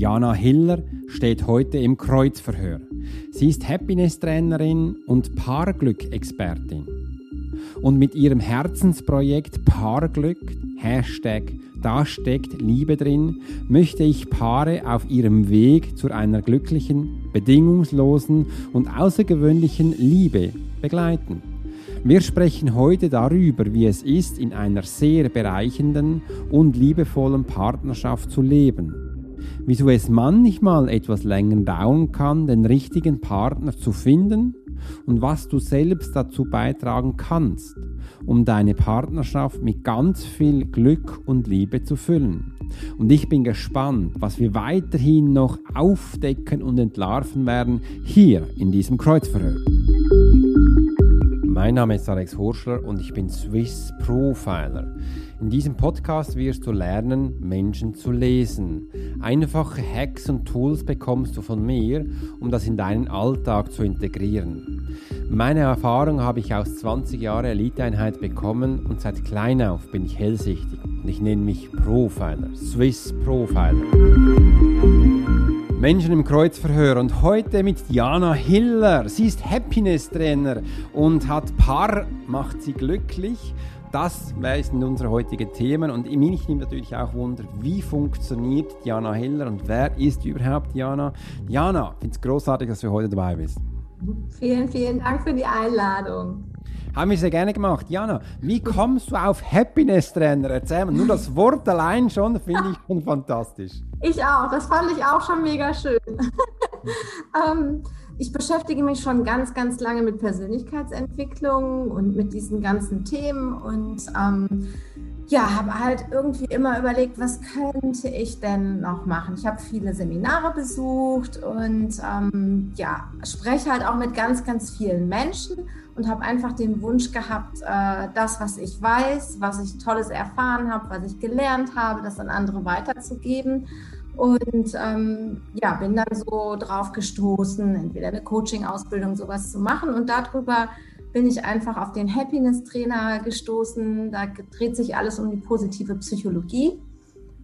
Diana Hiller steht heute im Kreuzverhör. Sie ist Happiness-Trainerin und Paarglück-Expertin. Und mit ihrem Herzensprojekt Paarglück, Hashtag da steckt Liebe drin, möchte ich Paare auf ihrem Weg zu einer glücklichen, bedingungslosen und außergewöhnlichen Liebe begleiten. Wir sprechen heute darüber, wie es ist, in einer sehr bereichenden und liebevollen Partnerschaft zu leben. Wieso es manchmal etwas länger dauern kann, den richtigen Partner zu finden und was du selbst dazu beitragen kannst, um deine Partnerschaft mit ganz viel Glück und Liebe zu füllen. Und ich bin gespannt, was wir weiterhin noch aufdecken und entlarven werden hier in diesem Kreuzverhör. Mein Name ist Alex Horschler und ich bin Swiss Profiler. In diesem Podcast wirst du lernen, Menschen zu lesen. Einfache Hacks und Tools bekommst du von mir, um das in deinen Alltag zu integrieren. Meine Erfahrung habe ich aus 20 Jahren Eliteeinheit bekommen und seit klein auf bin ich hellsichtig. Und ich nenne mich Profiler, Swiss Profiler. Menschen im Kreuzverhör und heute mit Jana Hiller. Sie ist Happiness-Trainer und hat Paar, macht sie glücklich. Das sind unsere heutigen Themen und mich nimmt natürlich auch Wunder, wie funktioniert Jana Hiller und wer ist überhaupt Jana? Jana, ich finde es großartig, dass du heute dabei bist. Vielen, vielen Dank für die Einladung. Haben wir sehr gerne gemacht. Jana, wie kommst du auf Happiness-Trainer? Erzähl mir, nur das Wort allein schon finde ich schon fantastisch. Ich auch, das fand ich auch schon mega schön. ähm, ich beschäftige mich schon ganz, ganz lange mit Persönlichkeitsentwicklung und mit diesen ganzen Themen und ähm, ja, habe halt irgendwie immer überlegt, was könnte ich denn noch machen. Ich habe viele Seminare besucht und ähm, ja, spreche halt auch mit ganz, ganz vielen Menschen und habe einfach den Wunsch gehabt, äh, das, was ich weiß, was ich Tolles erfahren habe, was ich gelernt habe, das an andere weiterzugeben. Und ähm, ja, bin dann so drauf gestoßen, entweder eine Coaching-Ausbildung, sowas zu machen und darüber bin ich einfach auf den Happiness-Trainer gestoßen. Da dreht sich alles um die positive Psychologie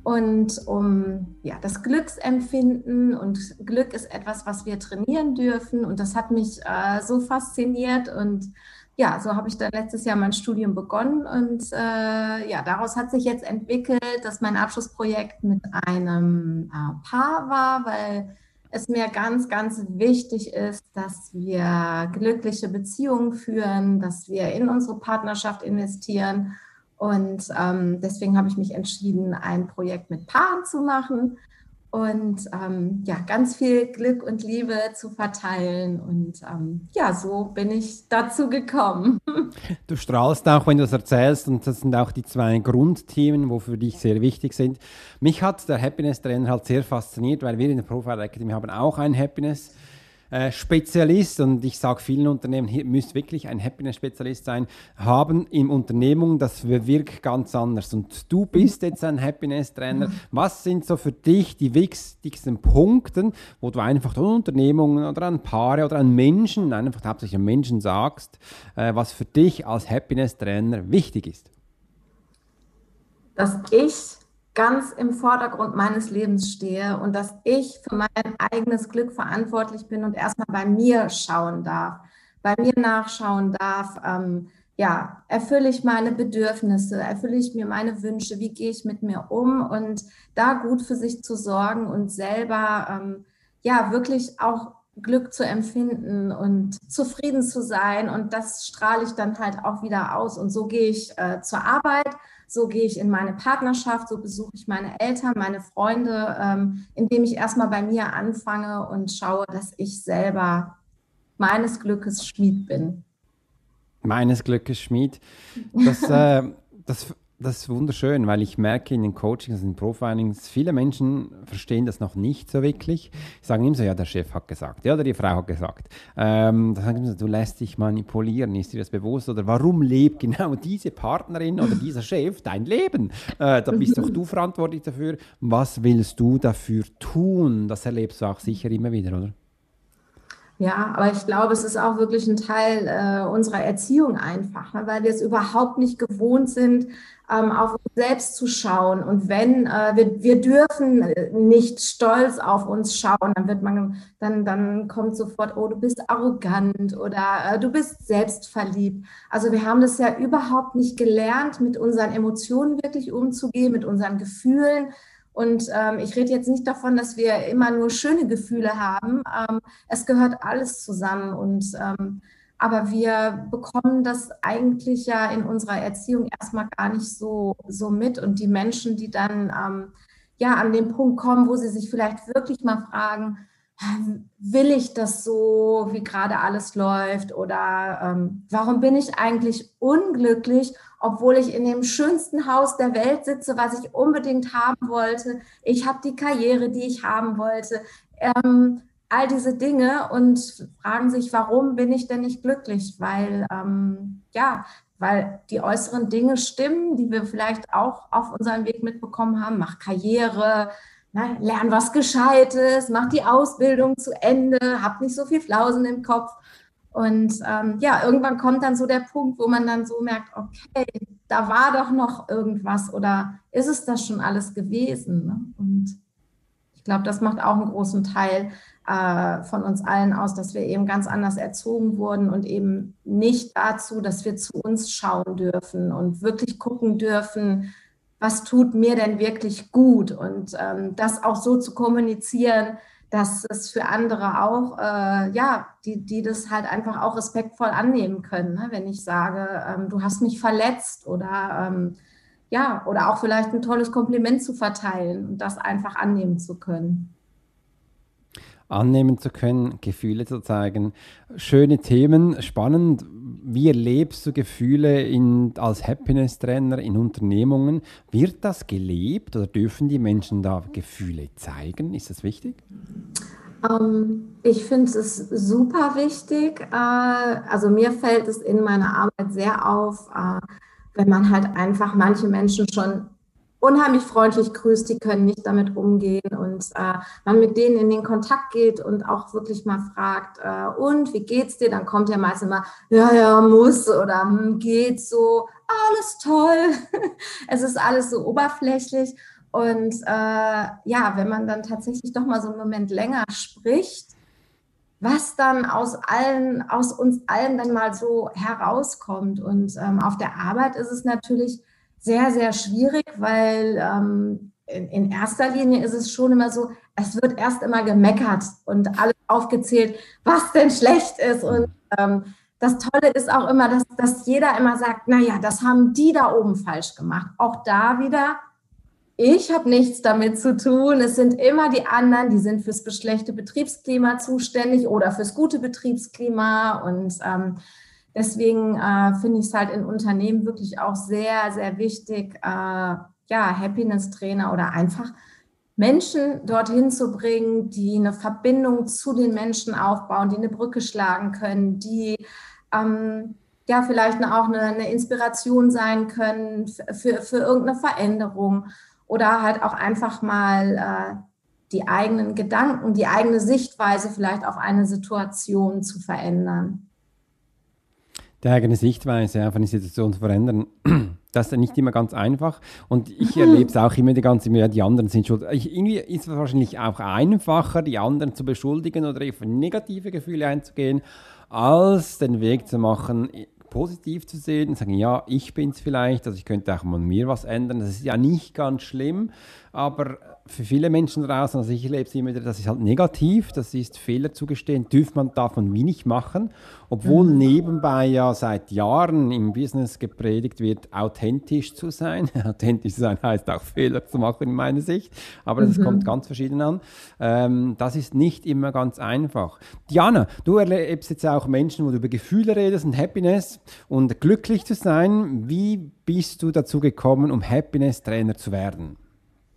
und um ja, das Glücksempfinden. Und Glück ist etwas, was wir trainieren dürfen. Und das hat mich äh, so fasziniert. Und ja, so habe ich dann letztes Jahr mein Studium begonnen. Und äh, ja, daraus hat sich jetzt entwickelt, dass mein Abschlussprojekt mit einem äh, Paar war, weil es mir ganz, ganz wichtig ist, dass wir glückliche Beziehungen führen, dass wir in unsere Partnerschaft investieren. Und ähm, deswegen habe ich mich entschieden, ein Projekt mit Paaren zu machen und ähm, ja, ganz viel Glück und Liebe zu verteilen. Und ähm, ja, so bin ich dazu gekommen. Du strahlst auch, wenn du das erzählst, und das sind auch die zwei Grundthemen, wo für dich sehr wichtig sind. Mich hat der Happiness-Trainer halt sehr fasziniert, weil wir in der Profile Academy haben auch ein Happiness. Äh, Spezialist, und ich sage vielen Unternehmen, hier müsst wirklich ein Happiness-Spezialist sein, haben im Unternehmen, das wirkt ganz anders. Und du bist jetzt ein Happiness-Trainer. Was sind so für dich die wichtigsten Punkte, wo du einfach an Unternehmungen oder an Paare oder an Menschen, einfach hauptsächlich an Menschen sagst, äh, was für dich als Happiness-Trainer wichtig ist? Dass ich ganz im Vordergrund meines Lebens stehe und dass ich für mein eigenes Glück verantwortlich bin und erstmal bei mir schauen darf, bei mir nachschauen darf, ähm, ja, erfülle ich meine Bedürfnisse, erfülle ich mir meine Wünsche, wie gehe ich mit mir um und da gut für sich zu sorgen und selber, ähm, ja, wirklich auch Glück zu empfinden und zufrieden zu sein und das strahle ich dann halt auch wieder aus und so gehe ich äh, zur Arbeit so gehe ich in meine Partnerschaft, so besuche ich meine Eltern, meine Freunde, ähm, indem ich erstmal bei mir anfange und schaue, dass ich selber meines Glückes Schmied bin. Meines Glückes Schmied. Das, äh, das das ist wunderschön, weil ich merke in den Coachings, in den Profilings, viele Menschen verstehen das noch nicht so wirklich. Sie sagen immer so, ja, der Chef hat gesagt, ja, oder die Frau hat gesagt. Ähm, da sagen sie, du lässt dich manipulieren, ist dir das bewusst? Oder warum lebt genau diese Partnerin oder dieser Chef dein Leben? Äh, da bist doch du verantwortlich dafür. Was willst du dafür tun? Das erlebst du auch sicher immer wieder, oder? Ja, aber ich glaube, es ist auch wirklich ein Teil äh, unserer Erziehung einfach, ne, weil wir es überhaupt nicht gewohnt sind, ähm, auf uns selbst zu schauen. Und wenn äh, wir, wir dürfen nicht stolz auf uns schauen, dann wird man, dann, dann kommt sofort, oh, du bist arrogant oder äh, du bist selbstverliebt. Also wir haben das ja überhaupt nicht gelernt, mit unseren Emotionen wirklich umzugehen, mit unseren Gefühlen und ähm, ich rede jetzt nicht davon, dass wir immer nur schöne Gefühle haben. Ähm, es gehört alles zusammen. Und ähm, aber wir bekommen das eigentlich ja in unserer Erziehung erstmal gar nicht so, so mit. Und die Menschen, die dann ähm, ja an den Punkt kommen, wo sie sich vielleicht wirklich mal fragen, will ich das so, wie gerade alles läuft? Oder ähm, warum bin ich eigentlich unglücklich, obwohl ich in dem schönsten Haus der Welt sitze, was ich unbedingt haben wollte? Ich habe die Karriere, die ich haben wollte. Ähm, all diese Dinge und fragen sich, warum bin ich denn nicht glücklich? Weil, ähm, ja, weil die äußeren Dinge stimmen, die wir vielleicht auch auf unserem Weg mitbekommen haben. Mach Karriere, na, lern was Gescheites, mach die Ausbildung zu Ende, hab nicht so viel Flausen im Kopf. Und ähm, ja, irgendwann kommt dann so der Punkt, wo man dann so merkt, okay, da war doch noch irgendwas oder ist es das schon alles gewesen? Ne? Und ich glaube, das macht auch einen großen Teil äh, von uns allen aus, dass wir eben ganz anders erzogen wurden und eben nicht dazu, dass wir zu uns schauen dürfen und wirklich gucken dürfen, was tut mir denn wirklich gut und ähm, das auch so zu kommunizieren, dass es für andere auch, äh, ja, die, die das halt einfach auch respektvoll annehmen können, ne? wenn ich sage, ähm, du hast mich verletzt oder ähm, ja, oder auch vielleicht ein tolles Kompliment zu verteilen und das einfach annehmen zu können annehmen zu können, Gefühle zu zeigen. Schöne Themen, spannend. Wie erlebst du Gefühle in, als Happiness-Trainer in Unternehmungen? Wird das gelebt oder dürfen die Menschen da Gefühle zeigen? Ist das wichtig? Ähm, ich finde es super wichtig. Äh, also mir fällt es in meiner Arbeit sehr auf, äh, wenn man halt einfach manche Menschen schon unheimlich freundlich grüßt, die können nicht damit umgehen und äh, man mit denen in den Kontakt geht und auch wirklich mal fragt, äh, und wie geht's dir? Dann kommt ja meist immer, ja, ja, muss oder hm, geht so, alles toll. es ist alles so oberflächlich. Und äh, ja, wenn man dann tatsächlich doch mal so einen Moment länger spricht, was dann aus allen, aus uns allen dann mal so herauskommt. Und ähm, auf der Arbeit ist es natürlich sehr, sehr schwierig, weil ähm, in, in, erster Linie ist es schon immer so, es wird erst immer gemeckert und alles aufgezählt, was denn schlecht ist. Und ähm, das Tolle ist auch immer, dass, dass jeder immer sagt, naja, das haben die da oben falsch gemacht. Auch da wieder, ich habe nichts damit zu tun. Es sind immer die anderen, die sind fürs schlechte Betriebsklima zuständig oder fürs gute Betriebsklima. Und ähm, Deswegen äh, finde ich es halt in Unternehmen wirklich auch sehr, sehr wichtig, äh, ja, Happiness-Trainer oder einfach Menschen dorthin zu bringen, die eine Verbindung zu den Menschen aufbauen, die eine Brücke schlagen können, die ähm, ja vielleicht auch eine, eine, Inspiration sein können für, für irgendeine Veränderung oder halt auch einfach mal äh, die eigenen Gedanken, die eigene Sichtweise vielleicht auf eine Situation zu verändern die eigene Sichtweise auf eine Situation zu verändern, das ist nicht immer ganz einfach. Und ich erlebe es auch immer die ganze Zeit, die anderen sind schuld. Ich, irgendwie ist es wahrscheinlich auch einfacher, die anderen zu beschuldigen oder auf negative Gefühle einzugehen, als den Weg zu machen, positiv zu sehen sagen, ja, ich bin es vielleicht, also ich könnte auch mal mir was ändern. Das ist ja nicht ganz schlimm, aber für viele Menschen draußen, also ich erlebe es immer wieder, das ist halt negativ, das ist Fehler zugestehen, dürfen man, darf man wenig machen, obwohl mhm. nebenbei ja seit Jahren im Business gepredigt wird, authentisch zu sein. authentisch zu sein heißt auch Fehler zu machen in meiner Sicht, aber das mhm. kommt ganz verschieden an. Ähm, das ist nicht immer ganz einfach. Diana, du erlebst jetzt auch Menschen, wo du über Gefühle redest und Happiness und glücklich zu sein. Wie bist du dazu gekommen, um Happiness-Trainer zu werden?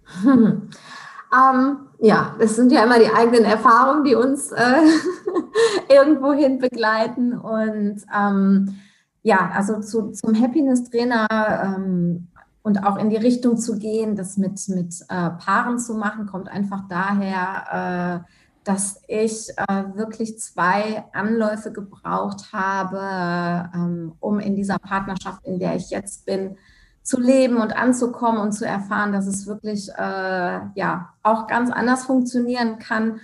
ähm, ja, es sind ja immer die eigenen Erfahrungen, die uns äh, irgendwohin begleiten. Und ähm, ja, also zu, zum Happiness-Trainer ähm, und auch in die Richtung zu gehen, das mit, mit äh, Paaren zu machen, kommt einfach daher, äh, dass ich äh, wirklich zwei Anläufe gebraucht habe, ähm, um in dieser Partnerschaft, in der ich jetzt bin, zu leben und anzukommen und zu erfahren, dass es wirklich äh, ja auch ganz anders funktionieren kann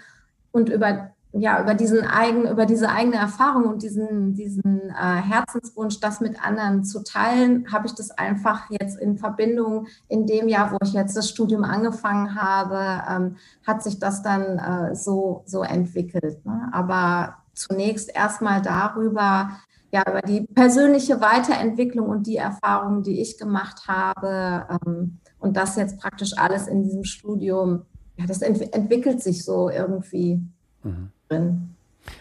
und über ja, über diesen eigen, über diese eigene Erfahrung und diesen, diesen äh, Herzenswunsch, das mit anderen zu teilen, habe ich das einfach jetzt in Verbindung in dem Jahr, wo ich jetzt das Studium angefangen habe, ähm, hat sich das dann äh, so, so entwickelt. Ne? Aber zunächst erstmal darüber, ja, über die persönliche Weiterentwicklung und die Erfahrungen, die ich gemacht habe. Ähm, und das jetzt praktisch alles in diesem Studium, ja, das ent entwickelt sich so irgendwie. Mhm drin.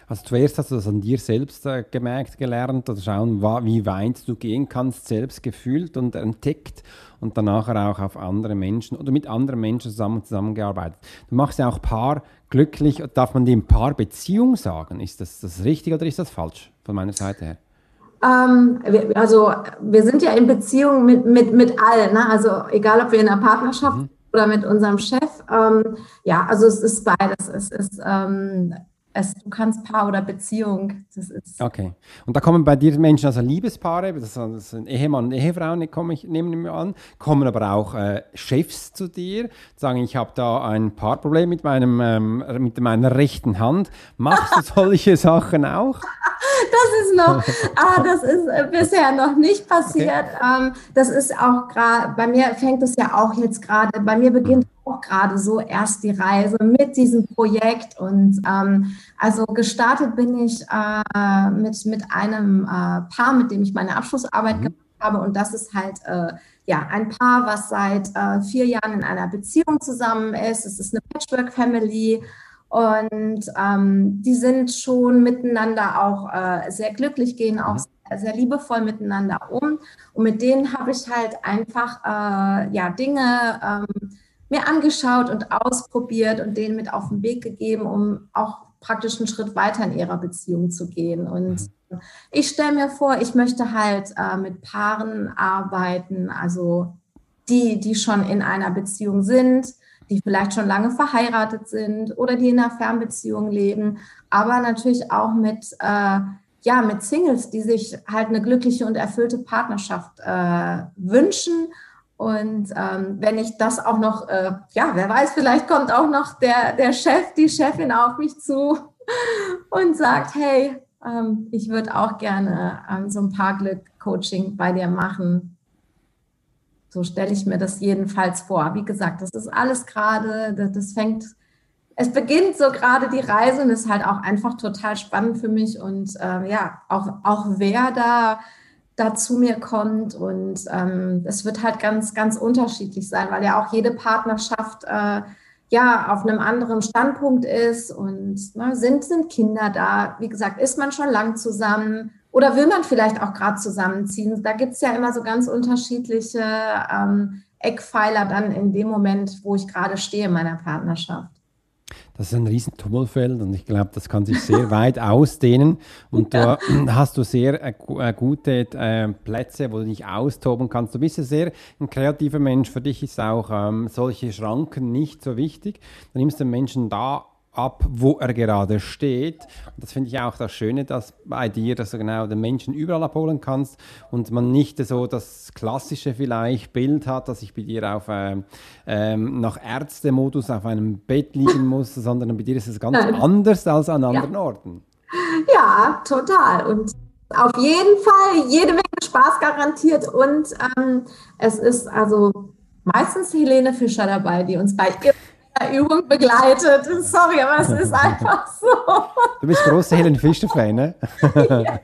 Also zuerst hast du das an dir selbst äh, gemerkt, gelernt oder schauen, wie weit du gehen kannst, selbst gefühlt und entdeckt und danach auch auf andere Menschen oder mit anderen Menschen zusammen zusammengearbeitet. Du machst ja auch Paar glücklich. Darf man dem Paar Beziehung sagen? Ist das, das richtig oder ist das falsch von meiner Seite her? Ähm, also wir sind ja in Beziehung mit, mit, mit allen, ne? also egal ob wir in einer Partnerschaft mhm. oder mit unserem Chef. Ähm, ja, also es ist beides. Es ist ähm, es, du kannst Paar oder Beziehung. Das ist okay. Und da kommen bei dir Menschen, also Liebespaare, das sind Ehemann und Ehefrauen, ich nehme ich an, kommen aber auch äh, Chefs zu dir, sagen, ich habe da ein Paarproblem mit, meinem, ähm, mit meiner rechten Hand. Machst du solche Sachen auch? Das ist noch, ah, das ist äh, bisher noch nicht passiert. Okay. Ähm, das ist auch gerade, bei mir fängt es ja auch jetzt gerade, bei mir beginnt auch gerade so erst die Reise mit diesem Projekt. Und ähm, also gestartet bin ich äh, mit, mit einem äh, Paar, mit dem ich meine Abschlussarbeit mhm. gemacht habe. Und das ist halt äh, ja ein Paar, was seit äh, vier Jahren in einer Beziehung zusammen ist. Es ist eine Patchwork-Family. Und ähm, die sind schon miteinander auch äh, sehr glücklich, gehen auch mhm. sehr liebevoll miteinander um. Und mit denen habe ich halt einfach äh, ja, Dinge ähm, mir angeschaut und ausprobiert und denen mit auf den Weg gegeben, um auch praktisch einen Schritt weiter in ihrer Beziehung zu gehen. Und mhm. ich stelle mir vor, ich möchte halt äh, mit Paaren arbeiten, also die, die schon in einer Beziehung sind, die vielleicht schon lange verheiratet sind oder die in einer Fernbeziehung leben, aber natürlich auch mit, äh, ja, mit Singles, die sich halt eine glückliche und erfüllte Partnerschaft äh, wünschen und ähm, wenn ich das auch noch, äh, ja, wer weiß, vielleicht kommt auch noch der, der Chef, die Chefin auf mich zu und sagt, hey, ähm, ich würde auch gerne ähm, so ein paar Glück-Coaching bei dir machen. So stelle ich mir das jedenfalls vor. Wie gesagt, das ist alles gerade, das, das fängt, es beginnt so gerade die Reise und ist halt auch einfach total spannend für mich und äh, ja, auch, auch wer da da zu mir kommt. Und ähm, es wird halt ganz, ganz unterschiedlich sein, weil ja auch jede Partnerschaft äh, ja auf einem anderen Standpunkt ist und ne, sind, sind Kinder da. Wie gesagt, ist man schon lang zusammen oder will man vielleicht auch gerade zusammenziehen? Da gibt es ja immer so ganz unterschiedliche ähm, Eckpfeiler dann in dem Moment, wo ich gerade stehe in meiner Partnerschaft. Das ist ein riesen Tummelfeld und ich glaube, das kann sich sehr weit ausdehnen. Und ja. da hast du sehr äh, äh, gute äh, Plätze, wo du dich austoben kannst. Du bist ja sehr ein kreativer Mensch. Für dich ist auch ähm, solche Schranken nicht so wichtig. Du nimmst den Menschen da ab, wo er gerade steht. Und das finde ich auch das Schöne, dass bei dir, dass du genau den Menschen überall abholen kannst und man nicht so das klassische vielleicht Bild hat, dass ich bei dir auf äh, ähm, nach Ärztemodus auf einem Bett liegen muss, sondern bei dir ist es ganz Nein. anders als an anderen ja. Orten. Ja, total. Und auf jeden Fall jede Menge Spaß garantiert. Und ähm, es ist also meistens Helene Fischer dabei, die uns bei Übung begleitet. Sorry, aber es ist einfach so. Du bist großer Helen Fischer-Fan, ne? ja.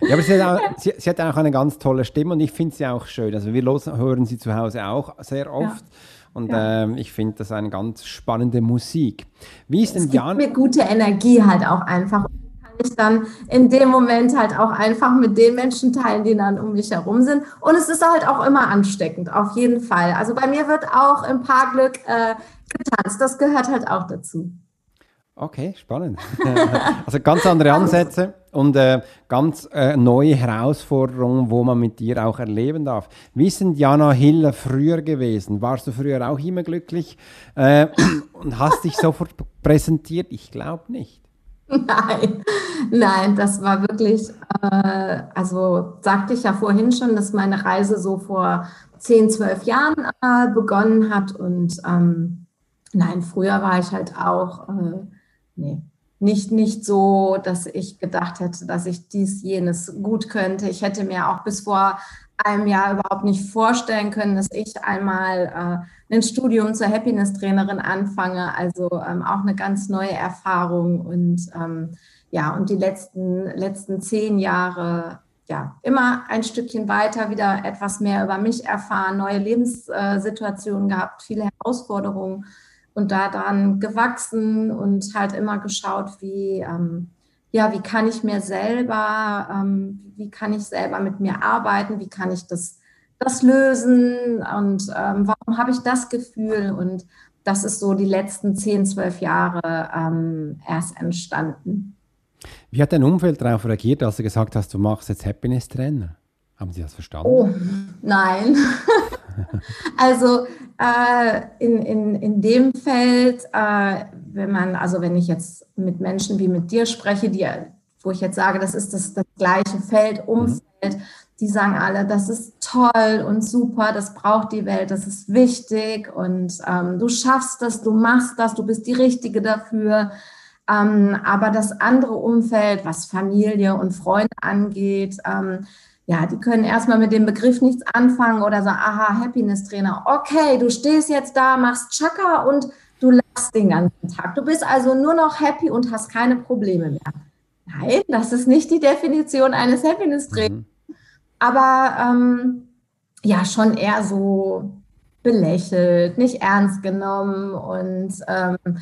Ja, aber sie hat, auch, sie, sie hat, auch, eine ganz tolle Stimme und ich finde sie auch schön. Also wir los, hören sie zu Hause auch sehr oft. Ja. Und ja. ähm, ich finde das eine ganz spannende Musik. Wie ist es denn Jan? mir gute Energie halt auch einfach ich dann in dem Moment halt auch einfach mit den Menschen teilen, die dann um mich herum sind. Und es ist halt auch immer ansteckend, auf jeden Fall. Also bei mir wird auch im Paarglück äh, getanzt. Das gehört halt auch dazu. Okay, spannend. also ganz andere Ansätze und äh, ganz äh, neue Herausforderungen, wo man mit dir auch erleben darf. Wie sind Jana Hiller früher gewesen? Warst du früher auch immer glücklich äh, und hast dich sofort präsentiert? Ich glaube nicht. Nein, nein, das war wirklich, äh, also sagte ich ja vorhin schon, dass meine Reise so vor 10, 12 Jahren äh, begonnen hat und ähm, nein, früher war ich halt auch äh, nee, nicht, nicht so, dass ich gedacht hätte, dass ich dies, jenes gut könnte. Ich hätte mir auch bis vor einem Jahr überhaupt nicht vorstellen können, dass ich einmal äh, ein Studium zur Happiness-Trainerin anfange. Also ähm, auch eine ganz neue Erfahrung und ähm, ja, und die letzten, letzten zehn Jahre ja, immer ein Stückchen weiter, wieder etwas mehr über mich erfahren, neue Lebenssituationen gehabt, viele Herausforderungen und daran gewachsen und halt immer geschaut, wie, ähm, ja, wie kann ich mir selber, ähm, wie kann ich selber mit mir arbeiten, wie kann ich das, das lösen und ähm, warum habe ich das Gefühl und das ist so die letzten 10, 12 Jahre ähm, erst entstanden. Wie hat dein Umfeld darauf reagiert, als du gesagt hast, du machst jetzt Happiness-Trainer? Haben Sie das verstanden? Oh, nein. also äh, in, in, in dem Feld, äh, wenn man, also wenn ich jetzt mit Menschen wie mit dir spreche, die, wo ich jetzt sage, das ist das, das gleiche Feld, mhm. Umfeld, mhm. die sagen alle, das ist toll und super, das braucht die Welt, das ist wichtig und ähm, du schaffst das, du machst das, du bist die Richtige dafür. Ähm, aber das andere Umfeld, was Familie und Freunde angeht, ähm, ja, die können erstmal mit dem Begriff nichts anfangen oder sagen, aha, Happiness-Trainer. Okay, du stehst jetzt da, machst Chaka und du lachst den ganzen Tag. Du bist also nur noch happy und hast keine Probleme mehr. Nein, das ist nicht die Definition eines Happiness-Trainers. Mhm. Aber ähm, ja, schon eher so belächelt, nicht ernst genommen und ähm,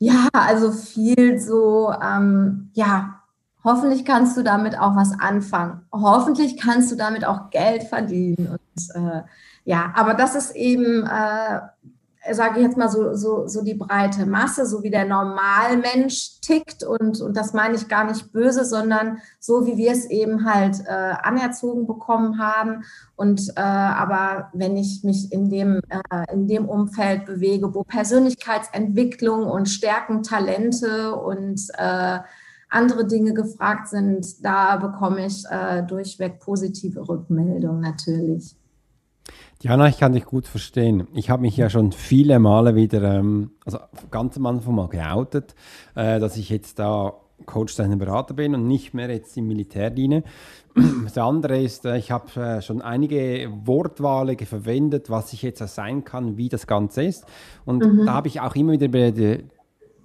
ja, also viel so, ähm, ja, Hoffentlich kannst du damit auch was anfangen. Hoffentlich kannst du damit auch Geld verdienen. Und äh, ja, aber das ist eben, äh, sage ich jetzt mal so, so, so die breite Masse, so wie der Normalmensch tickt. Und, und das meine ich gar nicht böse, sondern so wie wir es eben halt äh, anerzogen bekommen haben. Und äh, aber wenn ich mich in dem, äh, in dem Umfeld bewege, wo Persönlichkeitsentwicklung und Stärken, Talente und äh, andere Dinge gefragt sind, da bekomme ich äh, durchweg positive Rückmeldungen natürlich. Diana, ich kann dich gut verstehen. Ich habe mich ja schon viele Male wieder, ähm, also ganz am Anfang mal geoutet, äh, dass ich jetzt da Coach deiner Berater bin und nicht mehr jetzt im Militär diene. Das andere ist, äh, ich habe äh, schon einige Wortwahlen verwendet, was ich jetzt sein kann, wie das Ganze ist. Und mhm. da habe ich auch immer wieder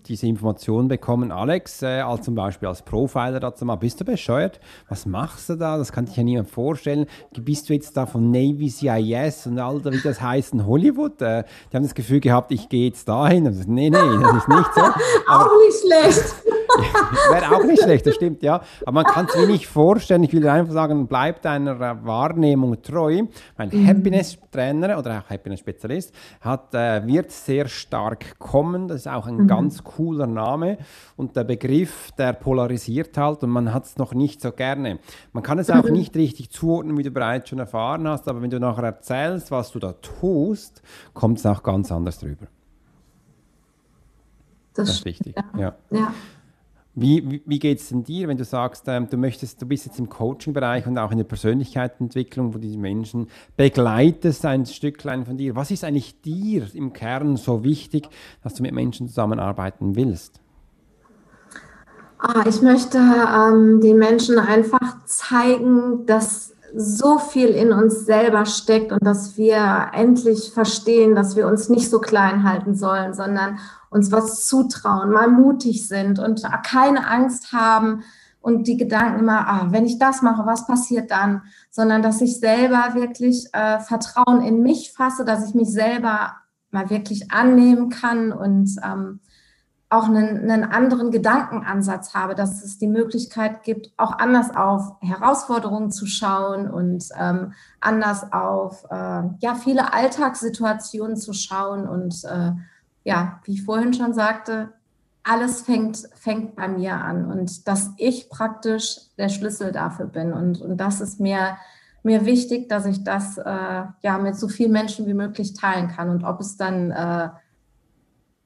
diese Information bekommen, Alex, äh, als zum Beispiel als Profiler dazu mal, bist du bescheuert? Was machst du da? Das kann sich ja niemand vorstellen. Bist du jetzt da von Navy CIS und all wie das heißt in Hollywood? Äh, die haben das Gefühl gehabt, ich gehe jetzt dahin. Und so, nee, nee, das ist nicht so. Aber, auch nicht schlecht. Wäre auch nicht schlecht, das stimmt, ja. Aber man kann es mir nicht vorstellen. Ich will einfach sagen, bleib deiner Wahrnehmung treu. Mein mhm. Happiness-Trainer oder auch Happiness-Spezialist hat, äh, wird sehr stark kommen. Das ist auch ein mhm. ganz cooler Name. Und der Begriff, der polarisiert halt und man hat es noch nicht so gerne. Man kann es auch mhm. nicht richtig zuordnen, wie du bereits schon erfahren hast, aber wenn du nachher erzählst, was du da tust, kommt es auch ganz anders drüber. Das, das ist wichtig. Ja. ja. ja. Wie, wie, geht es denn dir, wenn du sagst, ähm, du möchtest, du bist jetzt im Coaching-Bereich und auch in der Persönlichkeitsentwicklung, wo du die Menschen begleitest, ein Stücklein von dir. Was ist eigentlich dir im Kern so wichtig, dass du mit Menschen zusammenarbeiten willst? Ah, ich möchte ähm, den Menschen einfach zeigen, dass so viel in uns selber steckt und dass wir endlich verstehen, dass wir uns nicht so klein halten sollen, sondern uns was zutrauen, mal mutig sind und keine Angst haben und die Gedanken immer, ah, wenn ich das mache, was passiert dann? Sondern dass ich selber wirklich äh, Vertrauen in mich fasse, dass ich mich selber mal wirklich annehmen kann und ähm, auch einen, einen anderen Gedankenansatz habe, dass es die Möglichkeit gibt, auch anders auf Herausforderungen zu schauen und ähm, anders auf äh, ja, viele Alltagssituationen zu schauen und äh, ja, wie ich vorhin schon sagte, alles fängt, fängt bei mir an und dass ich praktisch der Schlüssel dafür bin. Und, und das ist mir, mir wichtig, dass ich das äh, ja mit so vielen Menschen wie möglich teilen kann. Und ob es dann äh,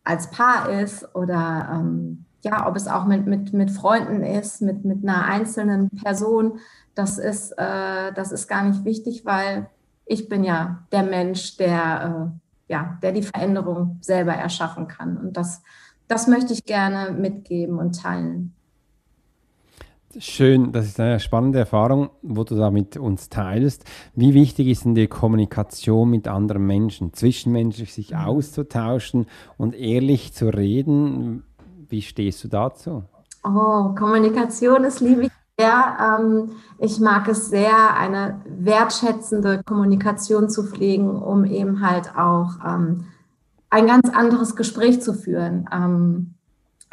als Paar ist oder ähm, ja, ob es auch mit, mit, mit Freunden ist, mit, mit einer einzelnen Person, das ist, äh, das ist gar nicht wichtig, weil ich bin ja der Mensch, der, äh, ja, der die Veränderung selber erschaffen kann. Und das das möchte ich gerne mitgeben und teilen. Schön, das ist eine spannende Erfahrung, wo du da mit uns teilst. Wie wichtig ist denn die Kommunikation mit anderen Menschen, zwischenmenschlich sich mhm. auszutauschen und ehrlich zu reden? Wie stehst du dazu? Oh, Kommunikation ist liebe ich sehr. Ähm, ich mag es sehr, eine wertschätzende Kommunikation zu pflegen, um eben halt auch ähm, ein ganz anderes Gespräch zu führen. Ähm,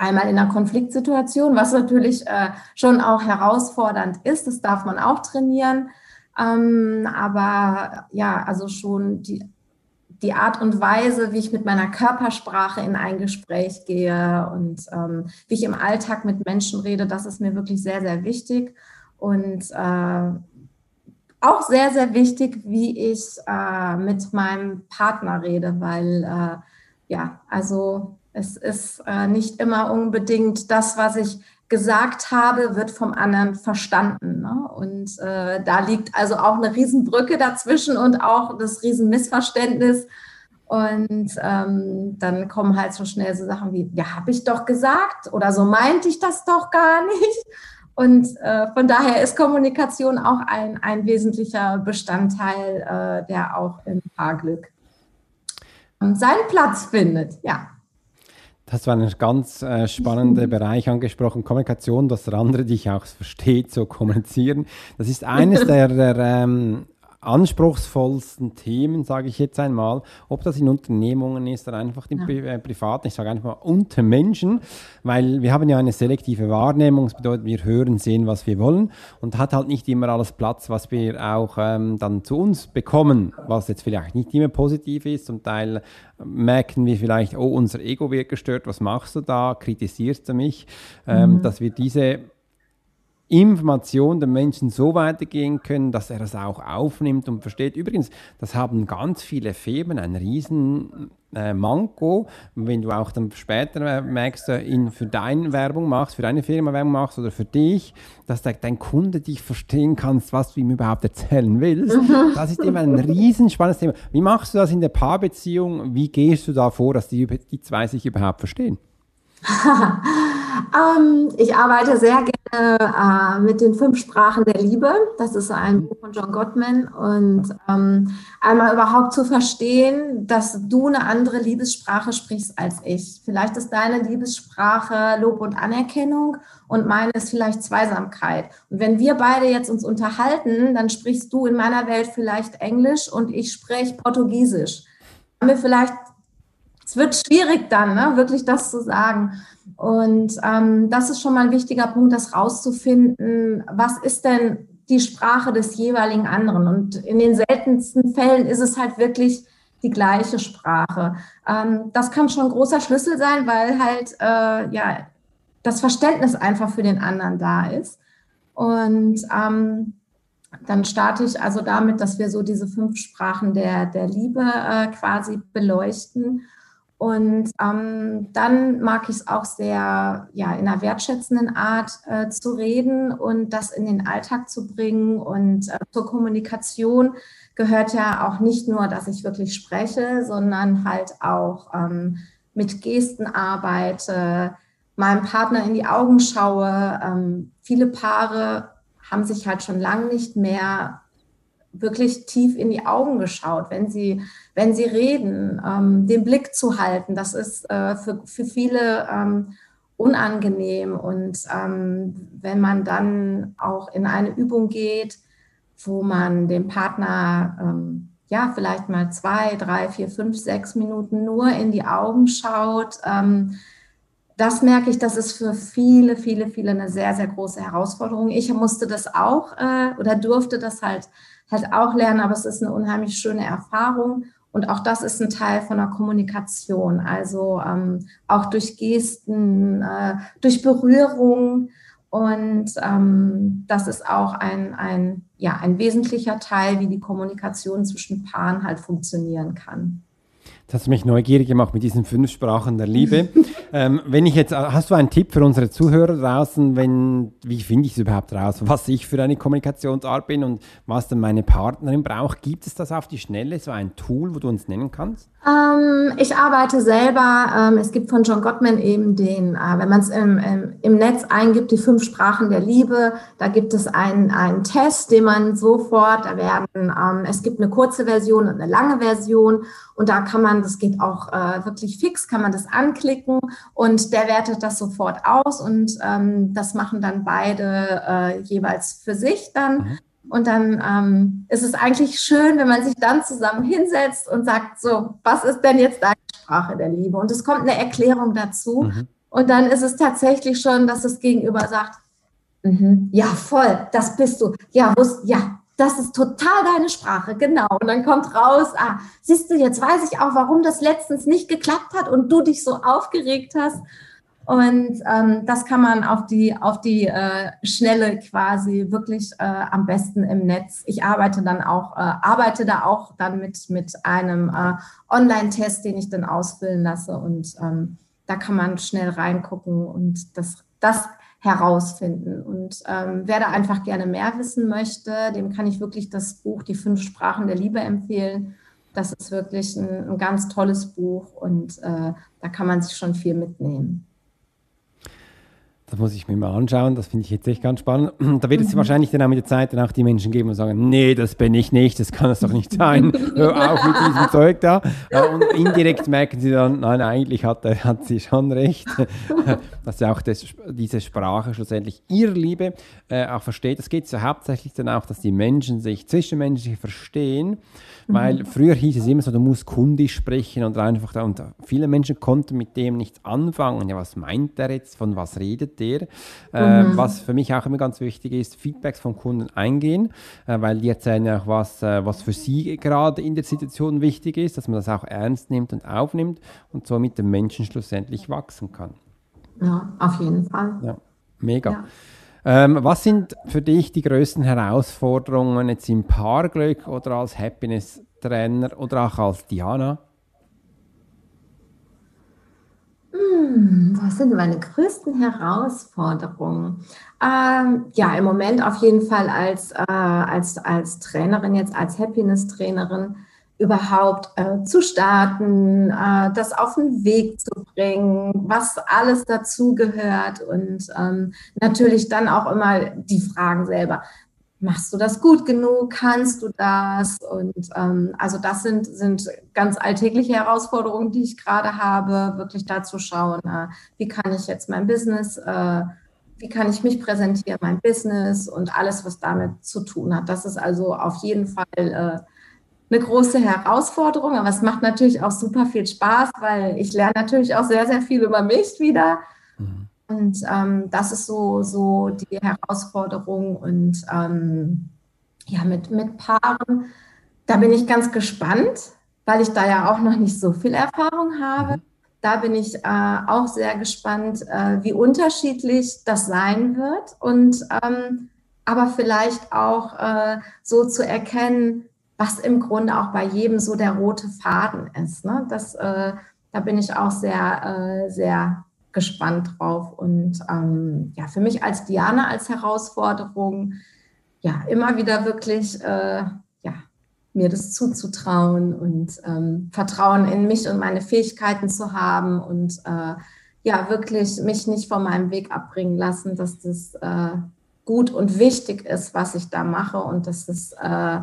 einmal in einer Konfliktsituation, was natürlich äh, schon auch herausfordernd ist, das darf man auch trainieren. Ähm, aber ja, also schon die, die Art und Weise, wie ich mit meiner Körpersprache in ein Gespräch gehe und ähm, wie ich im Alltag mit Menschen rede, das ist mir wirklich sehr, sehr wichtig. Und äh, auch sehr, sehr wichtig, wie ich äh, mit meinem Partner rede, weil äh, ja, also es ist äh, nicht immer unbedingt das, was ich gesagt habe, wird vom anderen verstanden. Ne? Und äh, da liegt also auch eine Riesenbrücke dazwischen und auch das Riesenmissverständnis. Und ähm, dann kommen halt so schnell so Sachen wie, ja, habe ich doch gesagt oder so meinte ich das doch gar nicht. Und äh, von daher ist Kommunikation auch ein, ein wesentlicher Bestandteil, äh, der auch im Paarglück seinen Platz findet. Ja. Das war ein ganz äh, spannender Bereich angesprochen, Kommunikation, dass der andere dich auch versteht, so kommunizieren. Das ist eines der, der ähm, anspruchsvollsten Themen, sage ich jetzt einmal, ob das in Unternehmungen ist oder einfach im ja. Pri äh, Privaten, ich sage einfach mal unter Menschen, weil wir haben ja eine selektive Wahrnehmung, das bedeutet, wir hören, sehen, was wir wollen und hat halt nicht immer alles Platz, was wir auch ähm, dann zu uns bekommen, was jetzt vielleicht nicht immer positiv ist. Zum Teil merken wir vielleicht, oh, unser Ego wird gestört, was machst du da, kritisierst du mich, ähm, mhm. dass wir diese Information dem Menschen so weitergehen können, dass er das auch aufnimmt und versteht. Übrigens, das haben ganz viele Firmen, ein riesen äh, Manko, wenn du auch dann später äh, merkst, äh, in, für deine Werbung machst, für deine Firma Werbung machst oder für dich, dass der, dein Kunde dich verstehen kannst, was du ihm überhaupt erzählen willst. Mhm. Das ist immer ein riesen spannendes Thema. Wie machst du das in der Paarbeziehung? Wie gehst du da vor, dass die, die zwei sich überhaupt verstehen? ähm, ich arbeite sehr gerne äh, mit den fünf Sprachen der Liebe. Das ist ein Buch von John Gottman. Und ähm, einmal überhaupt zu verstehen, dass du eine andere Liebessprache sprichst als ich. Vielleicht ist deine Liebessprache Lob und Anerkennung und meine ist vielleicht Zweisamkeit. Und wenn wir beide jetzt uns unterhalten, dann sprichst du in meiner Welt vielleicht Englisch und ich spreche Portugiesisch. Haben wir vielleicht es wird schwierig dann, ne, wirklich das zu sagen. Und ähm, das ist schon mal ein wichtiger Punkt, das rauszufinden, was ist denn die Sprache des jeweiligen anderen. Und in den seltensten Fällen ist es halt wirklich die gleiche Sprache. Ähm, das kann schon ein großer Schlüssel sein, weil halt äh, ja das Verständnis einfach für den anderen da ist. Und ähm, dann starte ich also damit, dass wir so diese fünf Sprachen der, der Liebe äh, quasi beleuchten. Und ähm, dann mag ich es auch sehr, ja, in einer wertschätzenden Art äh, zu reden und das in den Alltag zu bringen. Und äh, zur Kommunikation gehört ja auch nicht nur, dass ich wirklich spreche, sondern halt auch ähm, mit Gesten arbeite, meinem Partner in die Augen schaue. Ähm, viele Paare haben sich halt schon lange nicht mehr wirklich tief in die Augen geschaut, wenn sie, wenn sie reden, ähm, den Blick zu halten. Das ist äh, für, für viele ähm, unangenehm. Und ähm, wenn man dann auch in eine Übung geht, wo man dem Partner ähm, ja vielleicht mal zwei, drei, vier, fünf, sechs Minuten nur in die Augen schaut, ähm, das merke ich, das ist für viele, viele, viele eine sehr, sehr große Herausforderung. Ich musste das auch äh, oder durfte das halt halt auch lernen, aber es ist eine unheimlich schöne Erfahrung. Und auch das ist ein Teil von der Kommunikation. Also ähm, auch durch Gesten, äh, durch Berührung. Und ähm, das ist auch ein, ein, ja, ein wesentlicher Teil, wie die Kommunikation zwischen Paaren halt funktionieren kann. Das hat mich neugierig gemacht mit diesen fünf Sprachen der Liebe. ähm, wenn ich jetzt, hast du einen Tipp für unsere Zuhörer draußen, wenn, wie finde ich es überhaupt raus, was ich für eine Kommunikationsart bin und was denn meine Partnerin braucht? Gibt es das auf die Schnelle, so ein Tool, wo du uns nennen kannst? Ähm, ich arbeite selber, ähm, es gibt von John Gottman eben den, äh, wenn man es im, im, im, Netz eingibt, die fünf Sprachen der Liebe, da gibt es einen, einen Test, den man sofort, da werden, ähm, es gibt eine kurze Version und eine lange Version und da kann man, das geht auch äh, wirklich fix, kann man das anklicken und der wertet das sofort aus und ähm, das machen dann beide äh, jeweils für sich dann. Mhm. Und dann ähm, ist es eigentlich schön, wenn man sich dann zusammen hinsetzt und sagt, so, was ist denn jetzt deine Sprache der Liebe? Und es kommt eine Erklärung dazu. Mhm. Und dann ist es tatsächlich schon, dass das Gegenüber sagt, mhm, ja, voll, das bist du. Ja, wusst, ja, das ist total deine Sprache, genau. Und dann kommt raus, ah, siehst du, jetzt weiß ich auch, warum das letztens nicht geklappt hat und du dich so aufgeregt hast. Und ähm, das kann man auf die, auf die äh, Schnelle quasi wirklich äh, am besten im Netz. Ich arbeite dann auch, äh, arbeite da auch dann mit, mit einem äh, Online-Test, den ich dann ausfüllen lasse. Und ähm, da kann man schnell reingucken und das, das herausfinden. Und ähm, wer da einfach gerne mehr wissen möchte, dem kann ich wirklich das Buch Die fünf Sprachen der Liebe empfehlen. Das ist wirklich ein, ein ganz tolles Buch und äh, da kann man sich schon viel mitnehmen. Das muss ich mir mal anschauen, das finde ich jetzt echt ganz spannend. Da wird es mhm. wahrscheinlich dann auch mit der Zeit dann auch die Menschen geben und sagen, nee, das bin ich nicht, das kann es doch nicht sein, hör auf mit diesem Zeug da. Und indirekt merken sie dann, nein, eigentlich hat, hat sie schon recht, dass sie auch das, diese Sprache schlussendlich ihre Liebe äh, auch versteht. Es geht so hauptsächlich dann auch, dass die Menschen sich zwischenmenschlich verstehen weil mhm. früher hieß es immer so, du musst kundisch sprechen und einfach da. Und viele Menschen konnten mit dem nichts anfangen. Ja, was meint der jetzt? Von was redet der? Äh, mhm. was für mich auch immer ganz wichtig ist, Feedbacks von Kunden eingehen, äh, weil die erzählen ja auch was, äh, was für sie gerade in der Situation wichtig ist, dass man das auch ernst nimmt und aufnimmt und so mit dem Menschen schlussendlich wachsen kann. Ja, auf jeden Fall. Ja, mega. Ja. Ähm, was sind für dich die größten Herausforderungen jetzt im Paarglück oder als Happiness-Trainer oder auch als Diana? Hm, was sind meine größten Herausforderungen? Ähm, ja, im Moment auf jeden Fall als, äh, als, als Trainerin, jetzt als Happiness-Trainerin überhaupt äh, zu starten, äh, das auf den Weg zu bringen, was alles dazugehört und ähm, natürlich dann auch immer die Fragen selber. Machst du das gut genug? Kannst du das? Und ähm, also das sind, sind ganz alltägliche Herausforderungen, die ich gerade habe, wirklich da zu schauen, äh, wie kann ich jetzt mein Business, äh, wie kann ich mich präsentieren, mein Business und alles, was damit zu tun hat. Das ist also auf jeden Fall äh, eine große Herausforderung, aber es macht natürlich auch super viel Spaß, weil ich lerne natürlich auch sehr, sehr viel über mich wieder. Mhm. Und ähm, das ist so, so die Herausforderung. Und ähm, ja, mit, mit Paaren, da bin ich ganz gespannt, weil ich da ja auch noch nicht so viel Erfahrung habe. Mhm. Da bin ich äh, auch sehr gespannt, äh, wie unterschiedlich das sein wird. Und ähm, aber vielleicht auch äh, so zu erkennen, was im Grunde auch bei jedem so der rote Faden ist. Ne? Das, äh, da bin ich auch sehr, äh, sehr gespannt drauf. Und ähm, ja, für mich als Diana als Herausforderung, ja, immer wieder wirklich, äh, ja, mir das zuzutrauen und ähm, Vertrauen in mich und meine Fähigkeiten zu haben und äh, ja, wirklich mich nicht von meinem Weg abbringen lassen, dass das äh, gut und wichtig ist, was ich da mache und dass das äh,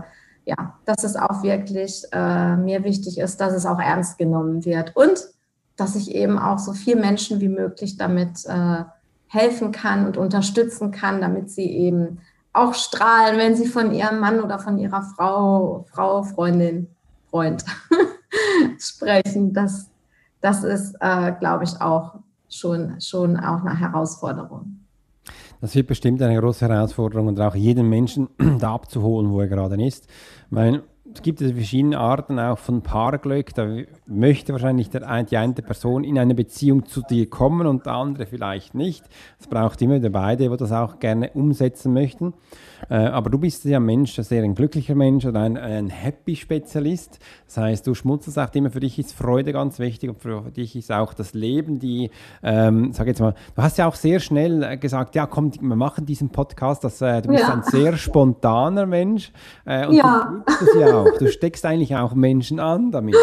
ja, dass es auch wirklich äh, mir wichtig ist, dass es auch ernst genommen wird und dass ich eben auch so viel Menschen wie möglich damit äh, helfen kann und unterstützen kann, damit sie eben auch strahlen, wenn sie von ihrem Mann oder von ihrer Frau, Frau, Freundin, Freund sprechen. Das, das ist, äh, glaube ich, auch schon, schon auch eine Herausforderung. Das wird bestimmt eine große Herausforderung und auch jeden Menschen da abzuholen, wo er gerade ist. Weil es gibt es verschiedene Arten auch von Paarglück. Da möchte wahrscheinlich der, die eine Person in eine Beziehung zu dir kommen und der andere vielleicht nicht. Es braucht immer wieder beide, die das auch gerne umsetzen möchten. Äh, aber du bist ja ein Mensch, sehr ein glücklicher Mensch oder ein, ein Happy-Spezialist. Das heißt, du schmutzt auch immer, für dich ist Freude ganz wichtig und für dich ist auch das Leben, die, ähm, sag jetzt mal, du hast ja auch sehr schnell äh, gesagt, ja komm, wir machen diesen Podcast, dass, äh, du bist ja. ein sehr spontaner Mensch äh, und ja. du tust das ja auch. Du steckst eigentlich auch Menschen an damit.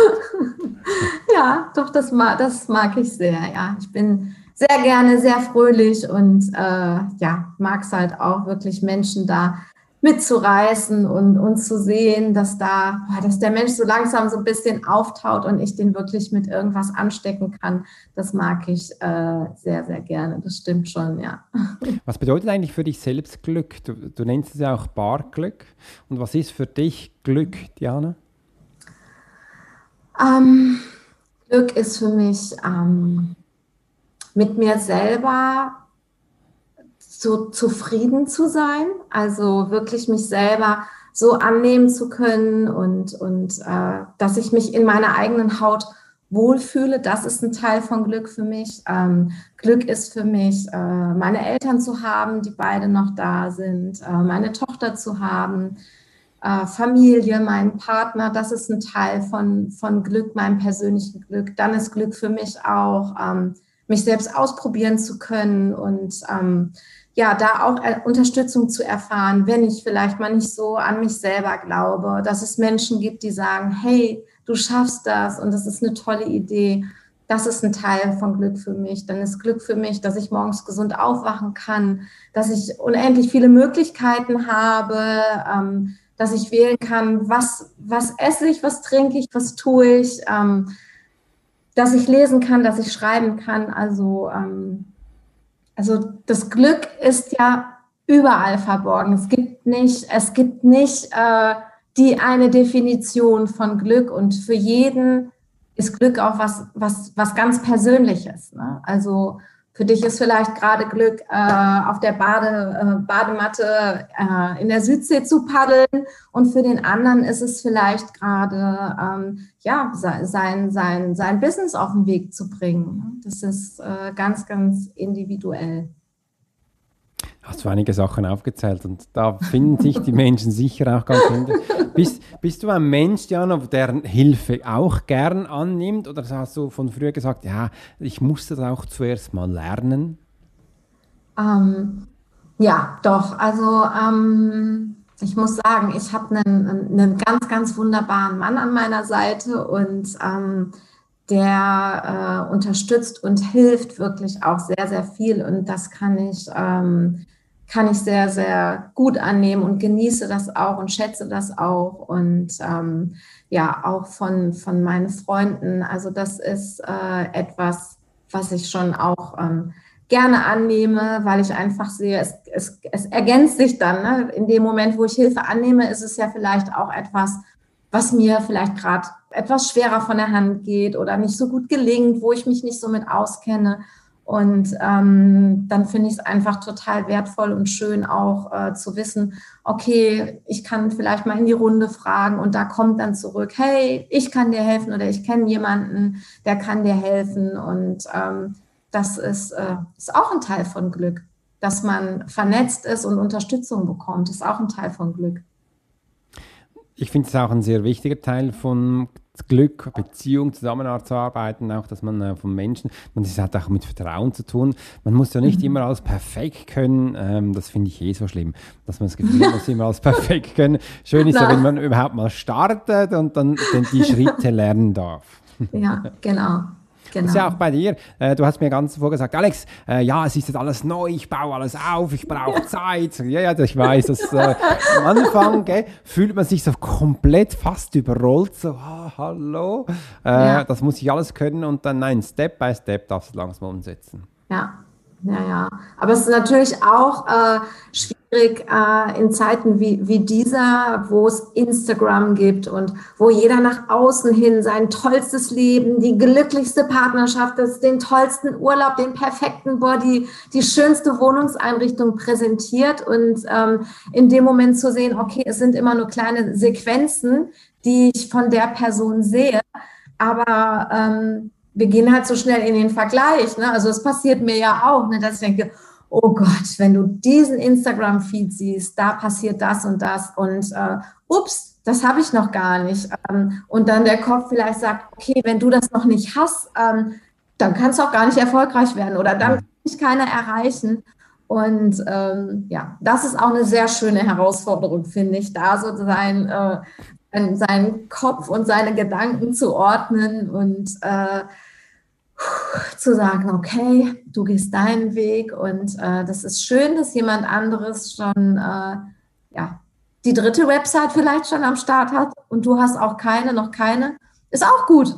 ja, doch, das mag, das mag ich sehr, ja. Ich bin sehr gerne, sehr fröhlich und äh, ja, mag es halt auch wirklich Menschen da mitzureißen und, und zu sehen, dass da, dass der Mensch so langsam so ein bisschen auftaut und ich den wirklich mit irgendwas anstecken kann. Das mag ich äh, sehr, sehr gerne. Das stimmt schon, ja. Was bedeutet eigentlich für dich selbst Glück? Du, du nennst es ja auch Barglück. Und was ist für dich Glück, Diana? Ähm, Glück ist für mich ähm, mit mir selber so zufrieden zu sein, also wirklich mich selber so annehmen zu können und, und äh, dass ich mich in meiner eigenen Haut wohlfühle, das ist ein Teil von Glück für mich. Ähm, Glück ist für mich, äh, meine Eltern zu haben, die beide noch da sind, äh, meine Tochter zu haben, äh, Familie, meinen Partner, das ist ein Teil von, von Glück, meinem persönlichen Glück. Dann ist Glück für mich auch, ähm, mich selbst ausprobieren zu können und ähm, ja, da auch äh, Unterstützung zu erfahren, wenn ich vielleicht mal nicht so an mich selber glaube, dass es Menschen gibt, die sagen, hey, du schaffst das und das ist eine tolle Idee. Das ist ein Teil von Glück für mich. Dann ist Glück für mich, dass ich morgens gesund aufwachen kann, dass ich unendlich viele Möglichkeiten habe, ähm, dass ich wählen kann, was, was esse ich, was trinke ich, was tue ich. Ähm, dass ich lesen kann, dass ich schreiben kann. Also, ähm, also das Glück ist ja überall verborgen. Es gibt nicht, es gibt nicht äh, die eine Definition von Glück und für jeden ist Glück auch was, was, was ganz Persönliches. Ne? Also für dich ist vielleicht gerade Glück, äh, auf der Bade, äh, Badematte äh, in der Südsee zu paddeln und für den anderen ist es vielleicht gerade, ähm, ja, sein, sein, sein Business auf den Weg zu bringen. Das ist äh, ganz, ganz individuell hast du einige Sachen aufgezählt und da finden sich die Menschen sicher auch ganz hinter. Bist, bist du ein Mensch, Jana, der Hilfe auch gern annimmt oder hast du von früher gesagt, ja, ich musste das auch zuerst mal lernen? Ähm, ja, doch. Also ähm, ich muss sagen, ich habe einen, einen ganz, ganz wunderbaren Mann an meiner Seite und ähm, der äh, unterstützt und hilft wirklich auch sehr, sehr viel. Und das kann ich ähm, kann ich sehr, sehr gut annehmen und genieße das auch und schätze das auch. Und ähm, ja, auch von, von meinen Freunden. Also das ist äh, etwas, was ich schon auch ähm, gerne annehme, weil ich einfach sehe, es, es, es ergänzt sich dann. Ne? In dem Moment, wo ich Hilfe annehme, ist es ja vielleicht auch etwas, was mir vielleicht gerade etwas schwerer von der Hand geht oder nicht so gut gelingt, wo ich mich nicht so mit auskenne. Und ähm, dann finde ich es einfach total wertvoll und schön auch äh, zu wissen, okay, ich kann vielleicht mal in die Runde fragen und da kommt dann zurück, hey, ich kann dir helfen oder ich kenne jemanden, der kann dir helfen. Und ähm, das ist, äh, ist auch ein Teil von Glück. Dass man vernetzt ist und Unterstützung bekommt, ist auch ein Teil von Glück. Ich finde es auch ein sehr wichtiger Teil von Glück, Beziehung, Zusammenarbeit zu arbeiten, auch dass man äh, von Menschen, man das hat auch mit Vertrauen zu tun. Man muss ja nicht mhm. immer alles perfekt können. Ähm, das finde ich eh so schlimm, dass man das Gefühl hat, man muss immer alles perfekt können. Schön ist ja, wenn man überhaupt mal startet und dann die Schritte lernen darf. Ja, genau. Genau. Das ist ja auch bei dir. Äh, du hast mir ganz vorher gesagt, Alex, äh, ja, es ist jetzt alles neu, ich baue alles auf, ich brauche ja. Zeit. Ja, ja, ich weiß, dass äh, am Anfang gell, fühlt man sich so komplett fast überrollt, so, ah, hallo, äh, ja. das muss ich alles können und dann, nein, Step by Step darfst du langsam umsetzen. Ja, ja, ja. Aber es ist natürlich auch äh, schwierig äh, in Zeiten wie, wie dieser, wo es Instagram gibt und wo jeder nach außen hin sein tollstes Leben, die glücklichste Partnerschaft, das, den tollsten Urlaub, den perfekten Body, die schönste Wohnungseinrichtung präsentiert und ähm, in dem Moment zu sehen, okay, es sind immer nur kleine Sequenzen, die ich von der Person sehe. Aber ähm, wir gehen halt so schnell in den Vergleich. Ne? Also es passiert mir ja auch, ne, dass ich denke, oh Gott, wenn du diesen Instagram-Feed siehst, da passiert das und das und äh, ups, das habe ich noch gar nicht. Ähm, und dann der Kopf vielleicht sagt, okay, wenn du das noch nicht hast, ähm, dann kannst du auch gar nicht erfolgreich werden oder dann kann ich keiner erreichen. Und ähm, ja, das ist auch eine sehr schöne Herausforderung, finde ich, da so sein, äh, seinen Kopf und seine Gedanken zu ordnen und äh, zu sagen, okay, du gehst deinen Weg und äh, das ist schön, dass jemand anderes schon äh, ja, die dritte Website vielleicht schon am Start hat und du hast auch keine, noch keine. Ist auch gut.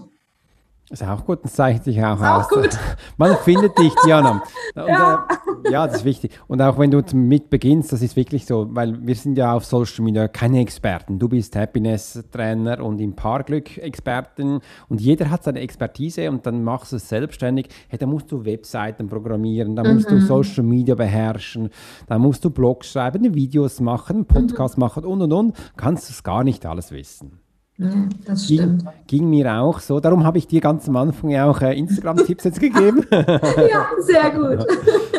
Ist auch gut, das zeichnet sich auch ist aus. Auch gut. Man findet dich, Diana. Und, ja. Äh, ja, das ist wichtig. Und auch wenn du mit beginnst, das ist wirklich so, weil wir sind ja auf Social Media keine Experten. Du bist Happiness-Trainer und im Paarglück Experten und jeder hat seine Expertise und dann machst du es selbstständig. Hey, da musst du Webseiten programmieren, da musst mhm. du Social Media beherrschen, da musst du Blogs schreiben, Videos machen, Podcasts mhm. machen und und und. Kannst du es gar nicht alles wissen. Ja, das stimmt. Ging, ging, mir auch so. Darum habe ich dir ganz am Anfang ja auch äh, Instagram-Tipps jetzt gegeben. ja, sehr gut.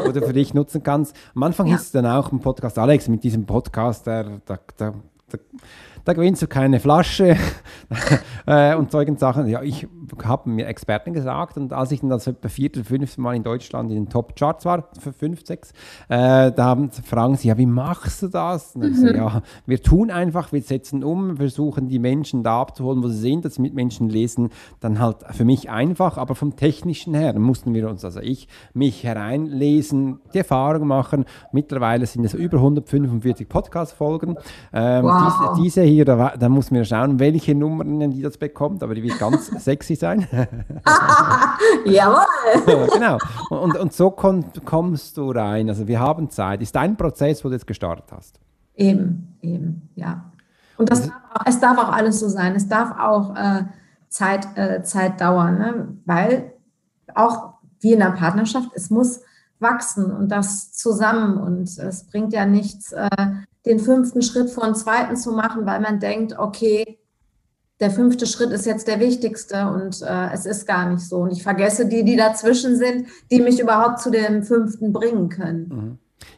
Oder für dich nutzen kannst. Am Anfang ja. hieß es dann auch im Podcast, Alex, mit diesem Podcast, der, der, der, der da gewinnst du keine Flasche äh, und solchen Sachen. Ja, ich habe mir Experten gesagt und als ich dann das etwa vierte, fünfte Mal in Deutschland in den Top-Charts war, für fünf, sechs, äh, da haben, fragen sie, ja, wie machst du das? Und ich so, ja, wir tun einfach, wir setzen um, versuchen die Menschen da abzuholen, wo sie sind, dass sie mit Menschen lesen, dann halt für mich einfach, aber vom Technischen her mussten wir uns, also ich, mich hereinlesen, die Erfahrung machen. Mittlerweile sind es über 145 Podcast-Folgen. Ähm, wow. diese, diese hier hier, da, da muss man schauen, welche Nummern die das bekommt, aber die wird ganz sexy sein. Jawohl! genau. Und, und so komm, kommst du rein. Also wir haben Zeit. Ist dein Prozess, wo du jetzt gestartet hast? Eben, eben, ja. Und das, es darf auch alles so sein. Es darf auch äh, Zeit, äh, Zeit dauern, ne? weil auch wie in einer Partnerschaft, es muss wachsen und das zusammen. Und es bringt ja nichts, äh, den fünften Schritt vor den zweiten zu machen, weil man denkt, okay, der fünfte Schritt ist jetzt der wichtigste und äh, es ist gar nicht so. Und ich vergesse die, die dazwischen sind, die mich überhaupt zu dem fünften bringen können. Mhm.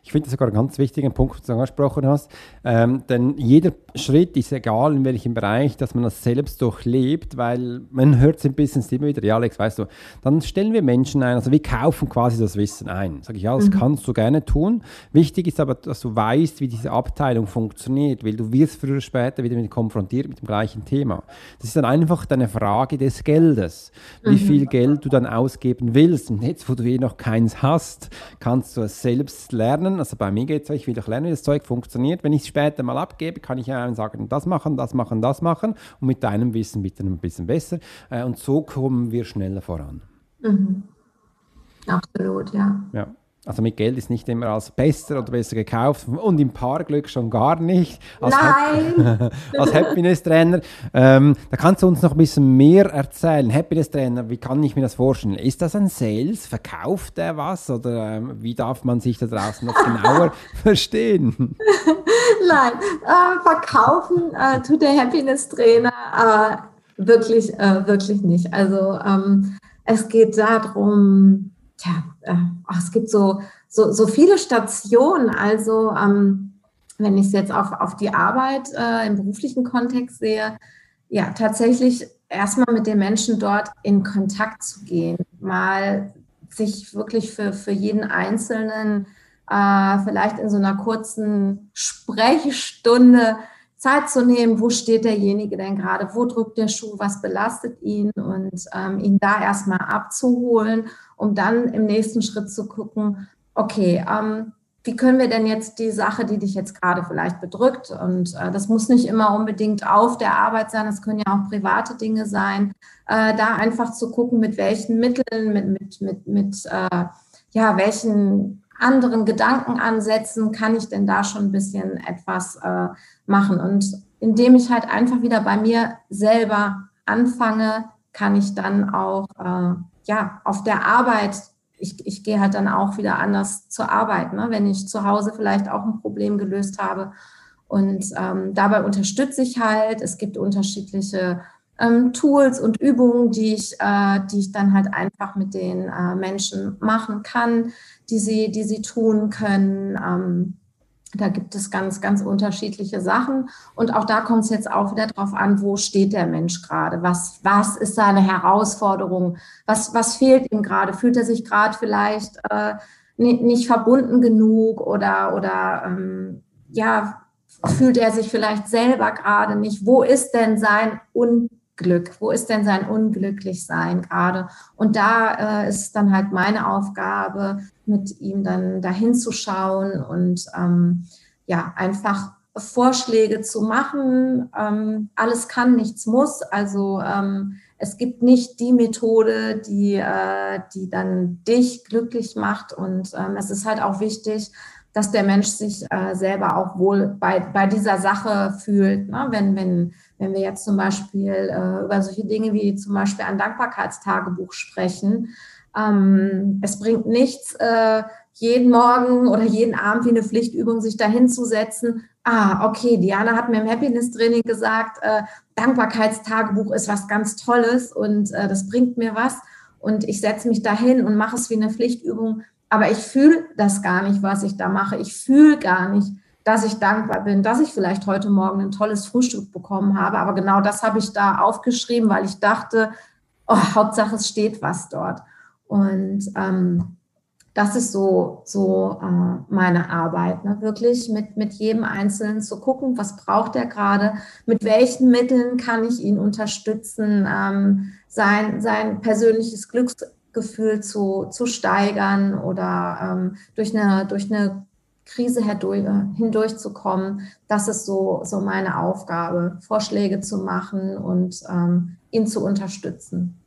Ich finde das sogar einen ganz wichtigen Punkt, den du angesprochen hast. Ähm, denn jeder Schritt ist egal, in welchem Bereich, dass man das selbst durchlebt, weil man hört es ein bisschen immer wieder, ja Alex, weißt du, dann stellen wir Menschen ein, also wir kaufen quasi das Wissen ein. Sag ich, ja, das mhm. kannst du gerne tun. Wichtig ist aber, dass du weißt, wie diese Abteilung funktioniert, weil du wirst früher oder später wieder mit konfrontiert mit dem gleichen Thema. Das ist dann einfach eine Frage des Geldes, wie mhm. viel Geld du dann ausgeben willst. Und jetzt, wo du eh noch keins hast, kannst du es selbst lernen. Also bei mir geht es so, ich will doch lernen, wie das Zeug funktioniert. Wenn ich es später mal abgebe, kann ich ja sagen, das machen, das machen, das machen und mit deinem Wissen bitte ein bisschen besser. Äh, und so kommen wir schneller voran. Mhm. Absolut, ja. Ja. Also mit Geld ist nicht immer als besser oder besser gekauft und im Paarglück schon gar nicht. Als Nein! als Happiness-Trainer. Ähm, da kannst du uns noch ein bisschen mehr erzählen. Happiness-Trainer, wie kann ich mir das vorstellen? Ist das ein Sales? Verkauft er was? Oder ähm, wie darf man sich da draußen noch genauer verstehen? Nein, äh, verkaufen äh, tut der Happiness-Trainer äh, wirklich, äh, wirklich nicht. Also ähm, es geht darum, tja, äh, es gibt so, so, so viele Stationen. Also ähm, wenn ich es jetzt auf, auf die Arbeit äh, im beruflichen Kontext sehe, ja, tatsächlich erstmal mit den Menschen dort in Kontakt zu gehen, mal sich wirklich für, für jeden Einzelnen äh, vielleicht in so einer kurzen Sprechstunde Zeit zu nehmen, wo steht derjenige denn gerade, wo drückt der Schuh, was belastet ihn und ähm, ihn da erstmal abzuholen, um dann im nächsten Schritt zu gucken, okay, ähm, wie können wir denn jetzt die Sache, die dich jetzt gerade vielleicht bedrückt, und äh, das muss nicht immer unbedingt auf der Arbeit sein, das können ja auch private Dinge sein, äh, da einfach zu gucken, mit welchen Mitteln, mit, mit, mit, mit äh, ja, welchen anderen Gedankenansätzen kann ich denn da schon ein bisschen etwas äh, machen? Und indem ich halt einfach wieder bei mir selber anfange, kann ich dann auch äh, ja auf der Arbeit, ich, ich gehe halt dann auch wieder anders zur Arbeit, ne? wenn ich zu Hause vielleicht auch ein Problem gelöst habe Und ähm, dabei unterstütze ich halt. Es gibt unterschiedliche ähm, Tools und Übungen, die ich, äh, die ich dann halt einfach mit den äh, Menschen machen kann, die sie, die sie tun können. Ähm, da gibt es ganz, ganz unterschiedliche Sachen. Und auch da kommt es jetzt auch wieder drauf an, wo steht der Mensch gerade? Was, was ist seine Herausforderung? Was, was fehlt ihm gerade? Fühlt er sich gerade vielleicht äh, nicht verbunden genug oder, oder ähm, ja, fühlt er sich vielleicht selber gerade nicht? Wo ist denn sein Unglück? Wo ist denn sein Unglücklichsein gerade? Und da äh, ist dann halt meine Aufgabe, mit ihm dann dahin zu schauen und ähm, ja, einfach Vorschläge zu machen. Ähm, alles kann, nichts muss. Also ähm, es gibt nicht die Methode, die, äh, die dann dich glücklich macht. Und ähm, es ist halt auch wichtig, dass der Mensch sich äh, selber auch wohl bei, bei dieser Sache fühlt. Ne? Wenn, wenn, wenn wir jetzt zum Beispiel äh, über solche Dinge wie zum Beispiel ein Dankbarkeitstagebuch sprechen, ähm, es bringt nichts, äh, jeden Morgen oder jeden Abend wie eine Pflichtübung sich dahinzusetzen. Ah, okay, Diana hat mir im Happiness-Training gesagt, äh, Dankbarkeitstagebuch ist was ganz Tolles und äh, das bringt mir was. Und ich setze mich dahin und mache es wie eine Pflichtübung. Aber ich fühle das gar nicht, was ich da mache. Ich fühle gar nicht, dass ich dankbar bin, dass ich vielleicht heute Morgen ein tolles Frühstück bekommen habe. Aber genau das habe ich da aufgeschrieben, weil ich dachte, oh, Hauptsache es steht was dort. Und ähm, das ist so, so äh, meine Arbeit, ne? wirklich mit, mit jedem Einzelnen zu gucken, was braucht er gerade, mit welchen Mitteln kann ich ihn unterstützen, ähm, sein, sein persönliches Glücksgefühl zu, zu steigern oder ähm, durch, eine, durch eine Krise hindurch, hindurchzukommen. Das ist so, so meine Aufgabe, Vorschläge zu machen und ähm, ihn zu unterstützen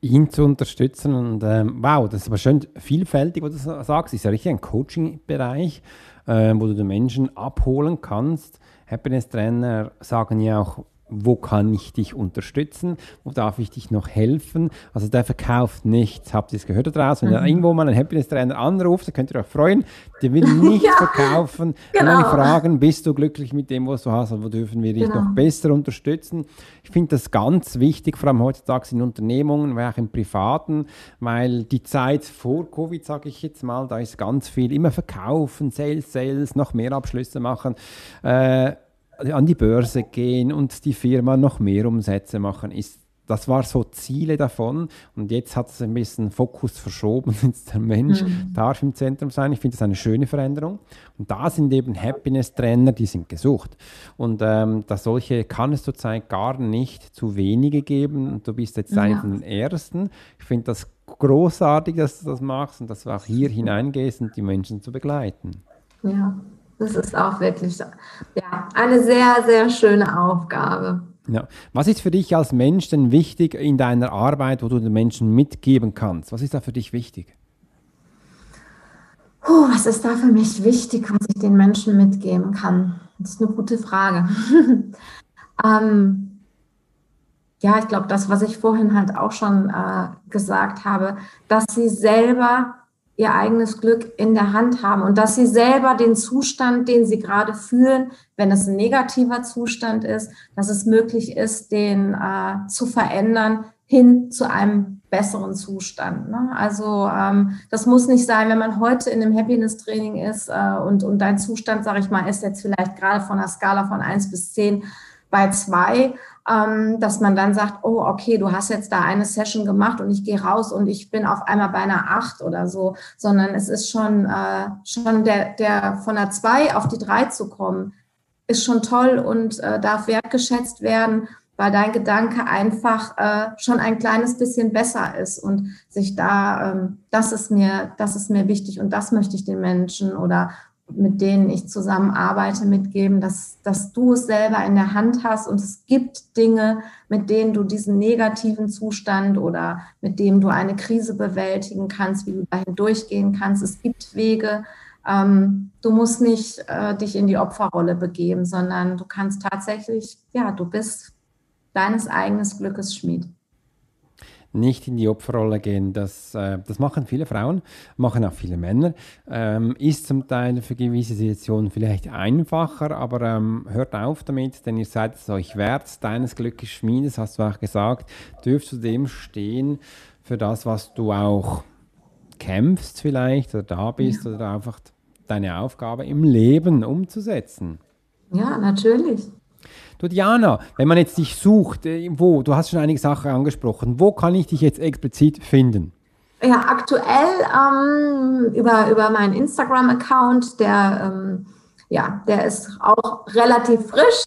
ihn zu unterstützen. Und ähm, wow, das ist aber schön vielfältig, was du sagst. Ist ja richtig ein Coaching-Bereich, äh, wo du den Menschen abholen kannst. Happiness-Trainer sagen ja auch, wo kann ich dich unterstützen, wo darf ich dich noch helfen. Also der verkauft nichts. Habt ihr es gehört da draußen? Wenn mhm. irgendwo mal ein Happiness-Trainer anruft, dann könnt ihr euch freuen. Der will nicht ja, verkaufen. Genau. Wenn fragen, bist du glücklich mit dem, was du hast, oder wo dürfen wir dich genau. noch besser unterstützen? Ich finde das ganz wichtig, vor allem heutzutage in Unternehmungen, aber auch im Privaten, weil die Zeit vor Covid, sage ich jetzt mal, da ist ganz viel immer verkaufen, Sales, Sales, noch mehr Abschlüsse machen. Äh, an die Börse gehen und die Firma noch mehr Umsätze machen, ist das war so Ziele davon und jetzt hat es ein bisschen Fokus verschoben. Jetzt der Mensch mhm. darf im Zentrum sein. Ich finde das eine schöne Veränderung. Und da sind eben Happiness-Trainer, die sind gesucht. Und ähm, dass solche kann es zurzeit gar nicht zu wenige geben. Und du bist jetzt ja. einer von den Ersten. Ich finde das großartig, dass du das machst und dass du auch hier hineingehst und die Menschen zu begleiten. Ja, das ist auch wirklich ja, eine sehr, sehr schöne Aufgabe. Ja. Was ist für dich als Mensch denn wichtig in deiner Arbeit, wo du den Menschen mitgeben kannst? Was ist da für dich wichtig? Puh, was ist da für mich wichtig, was ich den Menschen mitgeben kann? Das ist eine gute Frage. ähm, ja, ich glaube, das, was ich vorhin halt auch schon äh, gesagt habe, dass sie selber ihr eigenes Glück in der Hand haben und dass sie selber den Zustand, den sie gerade fühlen, wenn es ein negativer Zustand ist, dass es möglich ist, den äh, zu verändern hin zu einem besseren Zustand. Ne? Also ähm, das muss nicht sein, wenn man heute in einem Happiness-Training ist äh, und, und dein Zustand, sage ich mal, ist jetzt vielleicht gerade von einer Skala von eins bis zehn bei zwei, ähm, dass man dann sagt, oh, okay, du hast jetzt da eine Session gemacht und ich gehe raus und ich bin auf einmal bei einer acht oder so, sondern es ist schon, äh, schon der, der von einer zwei auf die drei zu kommen, ist schon toll und äh, darf wertgeschätzt werden, weil dein Gedanke einfach äh, schon ein kleines bisschen besser ist und sich da, ähm, das ist mir, das ist mir wichtig und das möchte ich den Menschen oder mit denen ich zusammenarbeite, mitgeben, dass, dass du es selber in der Hand hast und es gibt Dinge, mit denen du diesen negativen Zustand oder mit dem du eine Krise bewältigen kannst, wie du dahin durchgehen kannst. Es gibt Wege. Ähm, du musst nicht äh, dich in die Opferrolle begeben, sondern du kannst tatsächlich, ja, du bist deines eigenen Glückes Schmied. Nicht in die Opferrolle gehen. Das, äh, das machen viele Frauen, machen auch viele Männer. Ähm, ist zum Teil für gewisse Situationen vielleicht einfacher, aber ähm, hört auf damit, denn ihr seid es euch wert. Deines Glückes Schmiedes, hast du auch gesagt, dürft du dem stehen für das, was du auch kämpfst vielleicht oder da bist ja. oder einfach deine Aufgabe im Leben umzusetzen. Ja, natürlich. Du Diana, wenn man jetzt dich sucht, äh, wo, du hast schon einige Sachen angesprochen, wo kann ich dich jetzt explizit finden? Ja, aktuell ähm, über, über meinen Instagram-Account, der, ähm, ja, der ist auch relativ frisch.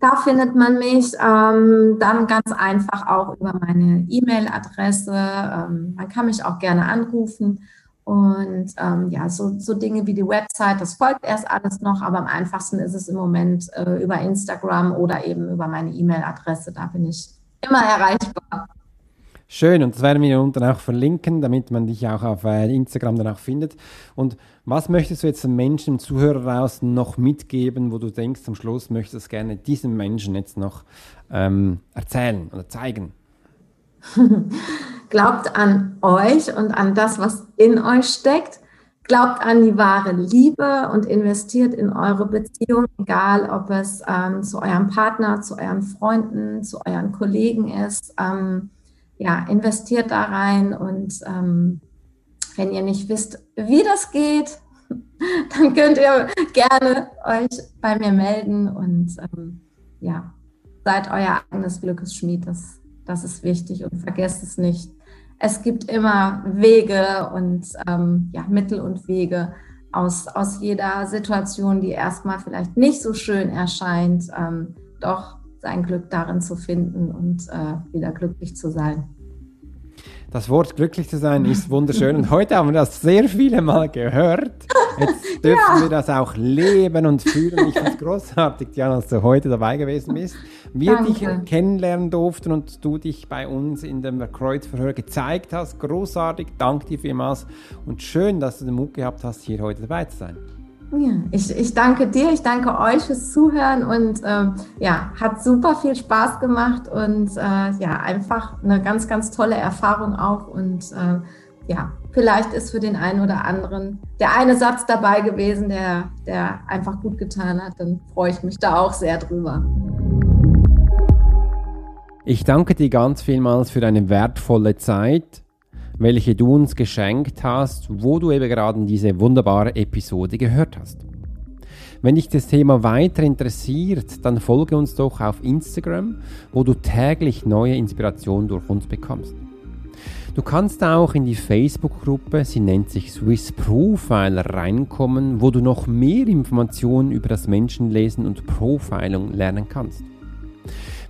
Da findet man mich ähm, dann ganz einfach auch über meine E-Mail-Adresse. Ähm, man kann mich auch gerne anrufen und ähm, ja, so, so Dinge wie die Website, das folgt erst alles noch, aber am einfachsten ist es im Moment äh, über Instagram oder eben über meine E-Mail-Adresse. Da bin ich immer erreichbar. Schön, und das werden wir unten auch verlinken, damit man dich auch auf äh, Instagram dann auch findet. Und was möchtest du jetzt den Menschen, Zuhörer draußen noch mitgeben, wo du denkst, am Schluss möchtest du gerne diesem Menschen jetzt noch ähm, erzählen oder zeigen? Glaubt an euch und an das, was in euch steckt. Glaubt an die wahre Liebe und investiert in eure Beziehung, egal ob es ähm, zu eurem Partner, zu euren Freunden, zu euren Kollegen ist. Ähm, ja, investiert da rein und ähm, wenn ihr nicht wisst, wie das geht, dann könnt ihr gerne euch bei mir melden und ähm, ja, seid euer eigenes Glückesschmied. Das, das ist wichtig und vergesst es nicht es gibt immer Wege und ähm, ja, Mittel und Wege aus, aus jeder Situation, die erstmal vielleicht nicht so schön erscheint, ähm, doch sein Glück darin zu finden und äh, wieder glücklich zu sein. Das Wort glücklich zu sein ist wunderschön und heute haben wir das sehr viele Mal gehört. Jetzt dürfen ja. wir das auch leben und fühlen. Ich finde es großartig, Diana, dass du heute dabei gewesen bist. Wir Danke. dich kennenlernen durften und du dich bei uns in dem Kreuzverhör gezeigt hast. Großartig, danke dir vielmals und schön, dass du den Mut gehabt hast, hier heute dabei zu sein. Ja, ich, ich danke dir, ich danke euch fürs Zuhören und ähm, ja, hat super viel Spaß gemacht und äh, ja, einfach eine ganz, ganz tolle Erfahrung auch und äh, ja, vielleicht ist für den einen oder anderen der eine Satz dabei gewesen, der, der einfach gut getan hat, dann freue ich mich da auch sehr drüber. Ich danke dir ganz vielmals für deine wertvolle Zeit welche du uns geschenkt hast, wo du eben gerade diese wunderbare Episode gehört hast. Wenn dich das Thema weiter interessiert, dann folge uns doch auf Instagram, wo du täglich neue Inspirationen durch uns bekommst. Du kannst auch in die Facebook-Gruppe, sie nennt sich Swiss Profiler, reinkommen, wo du noch mehr Informationen über das Menschenlesen und Profiling lernen kannst.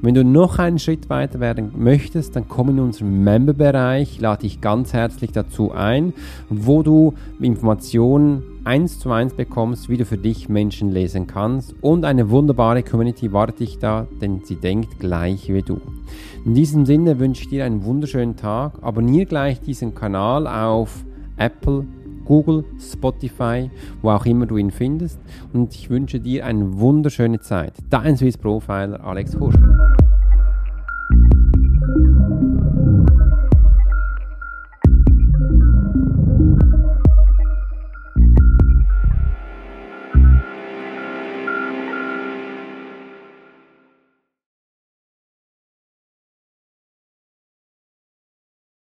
Wenn du noch einen Schritt weiter werden möchtest, dann komm in unseren Member-Bereich, lade dich ganz herzlich dazu ein, wo du Informationen eins zu eins bekommst, wie du für dich Menschen lesen kannst und eine wunderbare Community wartet dich da, denn sie denkt gleich wie du. In diesem Sinne wünsche ich dir einen wunderschönen Tag. Abonniere gleich diesen Kanal auf Apple, Google, Spotify, wo auch immer du ihn findest. Und ich wünsche dir eine wunderschöne Zeit. Dein Swiss Profiler Alex Horst.